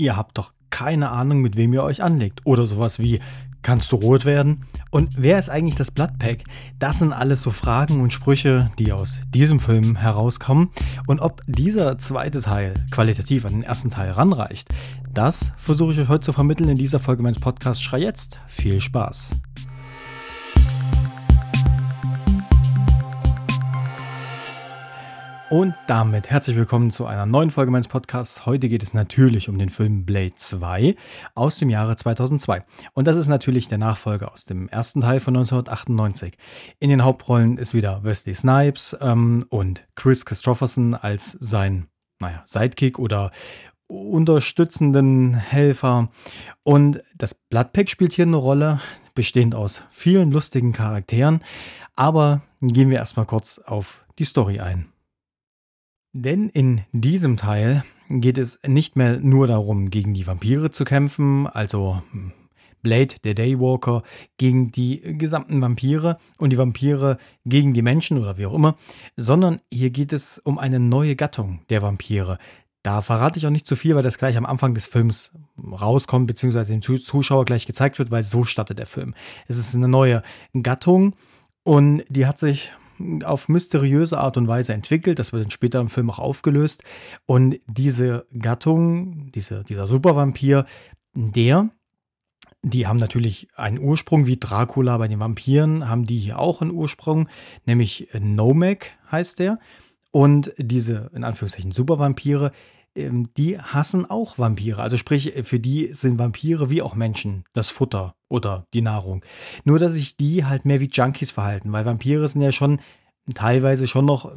ihr habt doch keine Ahnung, mit wem ihr euch anlegt. Oder sowas wie, kannst du rot werden? Und wer ist eigentlich das Bloodpack? Das sind alles so Fragen und Sprüche, die aus diesem Film herauskommen. Und ob dieser zweite Teil qualitativ an den ersten Teil ranreicht, das versuche ich euch heute zu vermitteln in dieser Folge meines Podcasts Schrei jetzt. Viel Spaß! Und damit herzlich willkommen zu einer neuen Folge meines Podcasts. Heute geht es natürlich um den Film Blade 2 aus dem Jahre 2002. Und das ist natürlich der Nachfolger aus dem ersten Teil von 1998. In den Hauptrollen ist wieder Wesley Snipes ähm, und Chris Christopherson als sein, naja, Sidekick oder unterstützenden Helfer. Und das Bloodpack spielt hier eine Rolle, bestehend aus vielen lustigen Charakteren. Aber gehen wir erstmal kurz auf die Story ein. Denn in diesem Teil geht es nicht mehr nur darum, gegen die Vampire zu kämpfen, also hm, Blade, der Daywalker, gegen die gesamten Vampire und die Vampire gegen die Menschen oder wie auch immer, sondern hier geht es um eine neue Gattung der Vampire. Da verrate ich auch nicht zu viel, weil das gleich am Anfang des Films rauskommt, beziehungsweise dem Zuschauer gleich gezeigt wird, weil so startet der Film. Es ist eine neue Gattung und die hat sich auf mysteriöse Art und Weise entwickelt. Das wird dann später im Film auch aufgelöst. Und diese Gattung, diese, dieser Supervampir, der, die haben natürlich einen Ursprung, wie Dracula bei den Vampiren, haben die hier auch einen Ursprung, nämlich Nomek heißt der. Und diese, in Anführungszeichen, Supervampire, die hassen auch Vampire. Also sprich, für die sind Vampire wie auch Menschen das Futter oder die Nahrung. Nur, dass sich die halt mehr wie Junkies verhalten, weil Vampire sind ja schon teilweise schon noch,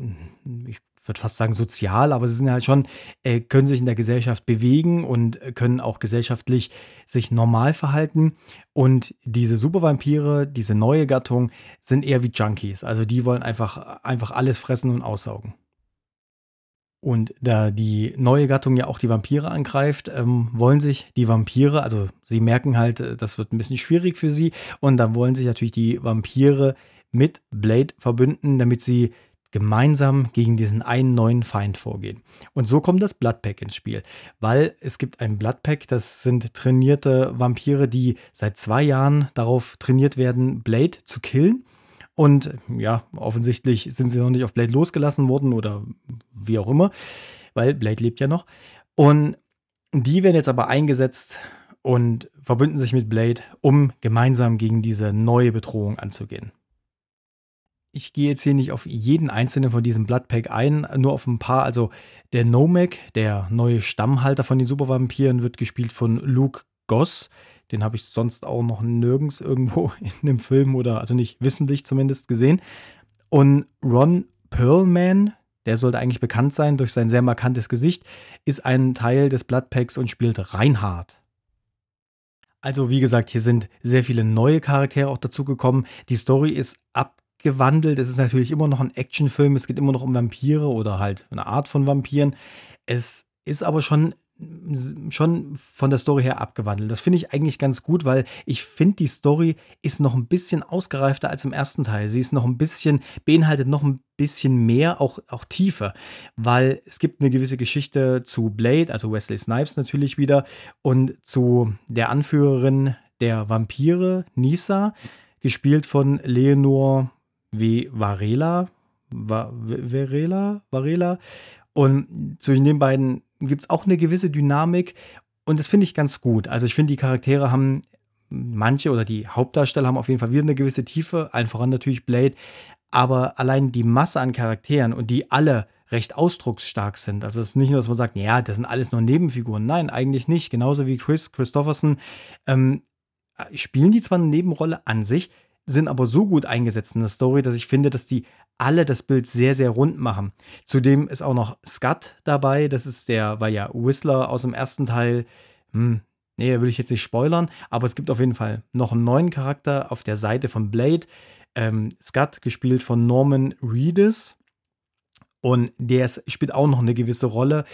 ich würde fast sagen sozial, aber sie sind halt schon, äh, können sich in der Gesellschaft bewegen und können auch gesellschaftlich sich normal verhalten. Und diese Supervampire, diese neue Gattung, sind eher wie Junkies. Also die wollen einfach, einfach alles fressen und aussaugen. Und da die neue Gattung ja auch die Vampire angreift, ähm, wollen sich die Vampire, also sie merken halt, äh, das wird ein bisschen schwierig für sie. Und dann wollen sich natürlich die Vampire mit Blade verbünden, damit sie gemeinsam gegen diesen einen neuen Feind vorgehen. Und so kommt das Bloodpack ins Spiel, weil es gibt ein Bloodpack, das sind trainierte Vampire, die seit zwei Jahren darauf trainiert werden, Blade zu killen. Und ja, offensichtlich sind sie noch nicht auf Blade losgelassen worden oder wie auch immer, weil Blade lebt ja noch. Und die werden jetzt aber eingesetzt und verbünden sich mit Blade, um gemeinsam gegen diese neue Bedrohung anzugehen. Ich gehe jetzt hier nicht auf jeden einzelnen von diesem Bloodpack ein, nur auf ein paar. Also der Nomek, der neue Stammhalter von den Supervampiren, wird gespielt von Luke Goss. Den habe ich sonst auch noch nirgends irgendwo in einem Film oder, also nicht wissentlich zumindest, gesehen. Und Ron Perlman, der sollte eigentlich bekannt sein durch sein sehr markantes Gesicht, ist ein Teil des Bloodpacks und spielt Reinhard. Also wie gesagt, hier sind sehr viele neue Charaktere auch dazugekommen. Die Story ist abgewandelt. Es ist natürlich immer noch ein Actionfilm. Es geht immer noch um Vampire oder halt eine Art von Vampiren. Es ist aber schon schon von der Story her abgewandelt. Das finde ich eigentlich ganz gut, weil ich finde, die Story ist noch ein bisschen ausgereifter als im ersten Teil. Sie ist noch ein bisschen, beinhaltet noch ein bisschen mehr, auch, auch tiefer, weil es gibt eine gewisse Geschichte zu Blade, also Wesley Snipes natürlich wieder, und zu der Anführerin der Vampire, Nisa, gespielt von Leonor W. Varela. Varela? Varela. Und zwischen den beiden gibt es auch eine gewisse Dynamik und das finde ich ganz gut. Also ich finde, die Charaktere haben manche oder die Hauptdarsteller haben auf jeden Fall wieder eine gewisse Tiefe, allen voran natürlich Blade, aber allein die Masse an Charakteren und die alle recht ausdrucksstark sind. Also es ist nicht nur, dass man sagt, ja, das sind alles nur Nebenfiguren. Nein, eigentlich nicht. Genauso wie Chris Christopherson ähm, spielen die zwar eine Nebenrolle an sich, sind aber so gut eingesetzt in der Story, dass ich finde, dass die alle das Bild sehr, sehr rund machen. Zudem ist auch noch Scott dabei. Das ist der, war ja Whistler aus dem ersten Teil. Hm, nee, da will ich jetzt nicht spoilern, aber es gibt auf jeden Fall noch einen neuen Charakter auf der Seite von Blade. Ähm, Scott, gespielt von Norman Reedus. Und der spielt auch noch eine gewisse Rolle.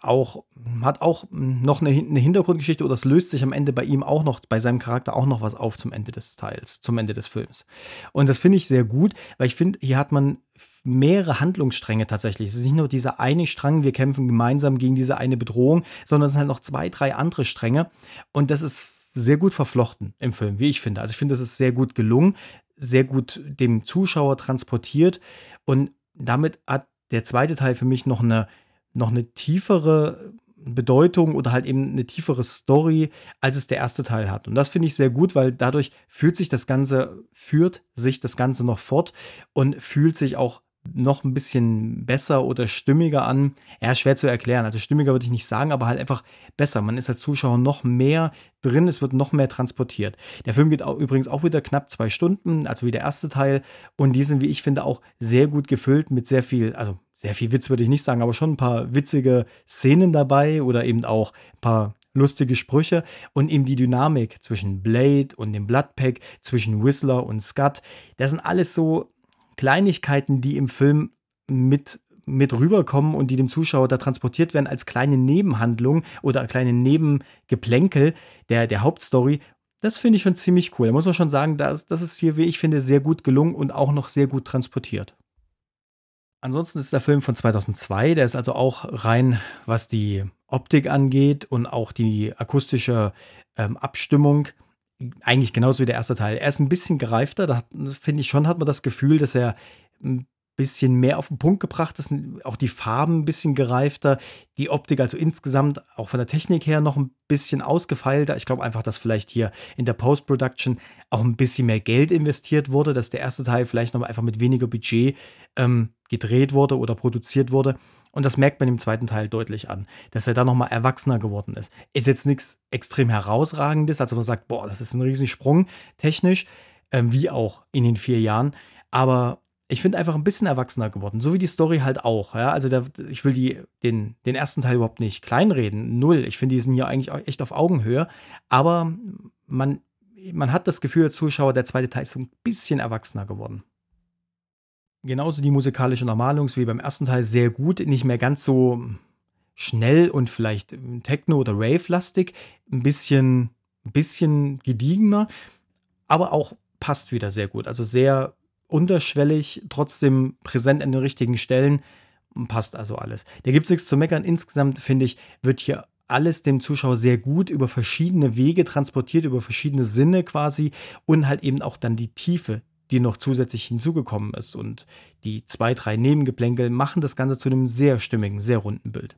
Auch, hat auch noch eine, eine, Hintergrundgeschichte oder es löst sich am Ende bei ihm auch noch, bei seinem Charakter auch noch was auf zum Ende des Teils, zum Ende des Films. Und das finde ich sehr gut, weil ich finde, hier hat man mehrere Handlungsstränge tatsächlich. Es ist nicht nur dieser eine Strang, wir kämpfen gemeinsam gegen diese eine Bedrohung, sondern es sind halt noch zwei, drei andere Stränge. Und das ist sehr gut verflochten im Film, wie ich finde. Also ich finde, das ist sehr gut gelungen, sehr gut dem Zuschauer transportiert und damit hat der zweite Teil für mich noch eine, noch eine tiefere Bedeutung oder halt eben eine tiefere Story, als es der erste Teil hat. Und das finde ich sehr gut, weil dadurch fühlt sich das Ganze, führt sich das Ganze noch fort und fühlt sich auch noch ein bisschen besser oder stimmiger an. Ja, schwer zu erklären. Also stimmiger würde ich nicht sagen, aber halt einfach besser. Man ist als Zuschauer noch mehr drin, es wird noch mehr transportiert. Der Film geht auch, übrigens auch wieder knapp zwei Stunden, also wie der erste Teil. Und die sind, wie ich finde, auch sehr gut gefüllt mit sehr viel, also sehr viel Witz würde ich nicht sagen, aber schon ein paar witzige Szenen dabei oder eben auch ein paar lustige Sprüche und eben die Dynamik zwischen Blade und dem Bloodpack, zwischen Whistler und Scott. Das sind alles so Kleinigkeiten, die im Film mit mit rüberkommen und die dem Zuschauer da transportiert werden als kleine Nebenhandlung oder kleine Nebengeplänkel der, der Hauptstory. Das finde ich schon ziemlich cool. Da muss man schon sagen, das, das ist hier, wie ich finde, sehr gut gelungen und auch noch sehr gut transportiert. Ansonsten ist der Film von 2002, der ist also auch rein, was die Optik angeht und auch die akustische ähm, Abstimmung eigentlich genauso wie der erste Teil. Er ist ein bisschen gereifter, da finde ich schon, hat man das Gefühl, dass er ein bisschen mehr auf den Punkt gebracht ist, auch die Farben ein bisschen gereifter, die Optik also insgesamt auch von der Technik her noch ein bisschen ausgefeilter. Ich glaube einfach, dass vielleicht hier in der Post-Production auch ein bisschen mehr Geld investiert wurde, dass der erste Teil vielleicht noch einfach mit weniger Budget ähm, gedreht wurde oder produziert wurde. Und das merkt man im zweiten Teil deutlich an, dass er da nochmal erwachsener geworden ist. Ist jetzt nichts extrem herausragendes, also man sagt, boah, das ist ein Riesensprung technisch, ähm, wie auch in den vier Jahren. Aber ich finde einfach ein bisschen erwachsener geworden, so wie die Story halt auch. Ja? Also der, ich will die, den, den ersten Teil überhaupt nicht kleinreden, null. Ich finde, die sind ja eigentlich echt auf Augenhöhe. Aber man, man hat das Gefühl, Zuschauer, der zweite Teil ist so ein bisschen erwachsener geworden. Genauso die musikalische Normalung wie beim ersten Teil sehr gut, nicht mehr ganz so schnell und vielleicht Techno- oder Rave-lastig, ein bisschen, ein bisschen gediegener, aber auch passt wieder sehr gut. Also sehr unterschwellig, trotzdem präsent an den richtigen Stellen, passt also alles. Da gibt es nichts zu meckern. Insgesamt finde ich, wird hier alles dem Zuschauer sehr gut über verschiedene Wege transportiert, über verschiedene Sinne quasi und halt eben auch dann die Tiefe, die noch zusätzlich hinzugekommen ist. Und die zwei, drei Nebengeplänkel machen das Ganze zu einem sehr stimmigen, sehr runden Bild.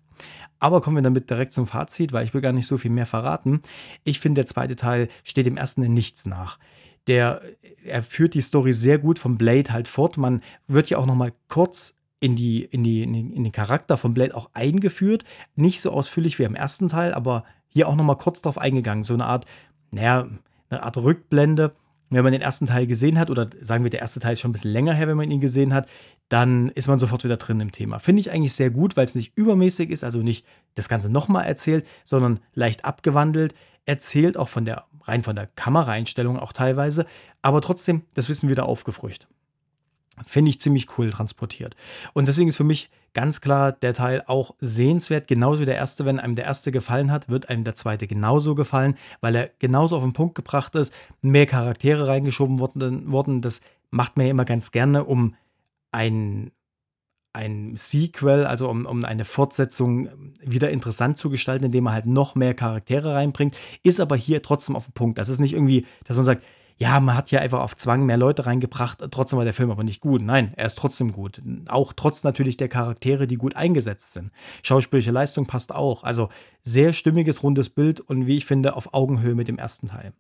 Aber kommen wir damit direkt zum Fazit, weil ich will gar nicht so viel mehr verraten. Ich finde, der zweite Teil steht dem ersten in nichts nach. Der, er führt die Story sehr gut vom Blade halt fort. Man wird ja auch noch mal kurz in, die, in, die, in, den Charakter von Blade auch eingeführt. Nicht so ausführlich wie im ersten Teil, aber hier auch noch mal kurz drauf eingegangen. So eine Art, naja, eine Art Rückblende wenn man den ersten Teil gesehen hat, oder sagen wir, der erste Teil ist schon ein bisschen länger her, wenn man ihn gesehen hat, dann ist man sofort wieder drin im Thema. Finde ich eigentlich sehr gut, weil es nicht übermäßig ist, also nicht das Ganze nochmal erzählt, sondern leicht abgewandelt, erzählt auch von der, rein von der Kameraeinstellung auch teilweise, aber trotzdem das Wissen wieder aufgefrischt. Finde ich ziemlich cool transportiert. Und deswegen ist für mich ganz klar der Teil auch sehenswert, genauso wie der erste. Wenn einem der erste gefallen hat, wird einem der zweite genauso gefallen, weil er genauso auf den Punkt gebracht ist, mehr Charaktere reingeschoben worden. Das macht man ja immer ganz gerne, um ein, ein Sequel, also um, um eine Fortsetzung wieder interessant zu gestalten, indem man halt noch mehr Charaktere reinbringt, ist aber hier trotzdem auf den Punkt. Das ist nicht irgendwie, dass man sagt, ja, man hat ja einfach auf Zwang mehr Leute reingebracht, trotzdem war der Film aber nicht gut. Nein, er ist trotzdem gut. Auch trotz natürlich der Charaktere, die gut eingesetzt sind. Schauspielerische Leistung passt auch. Also sehr stimmiges, rundes Bild und wie ich finde, auf Augenhöhe mit dem ersten Teil.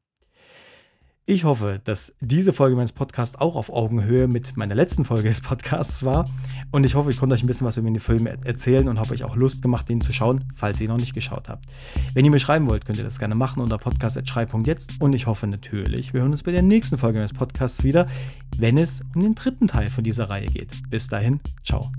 Ich hoffe, dass diese Folge meines Podcasts auch auf Augenhöhe mit meiner letzten Folge des Podcasts war. Und ich hoffe, ich konnte euch ein bisschen was über den Film erzählen und habe euch auch Lust gemacht, den zu schauen, falls ihr ihn noch nicht geschaut habt. Wenn ihr mir schreiben wollt, könnt ihr das gerne machen unter podcast.schrei.jetzt. Und ich hoffe natürlich, wir hören uns bei der nächsten Folge meines Podcasts wieder, wenn es um den dritten Teil von dieser Reihe geht. Bis dahin, ciao.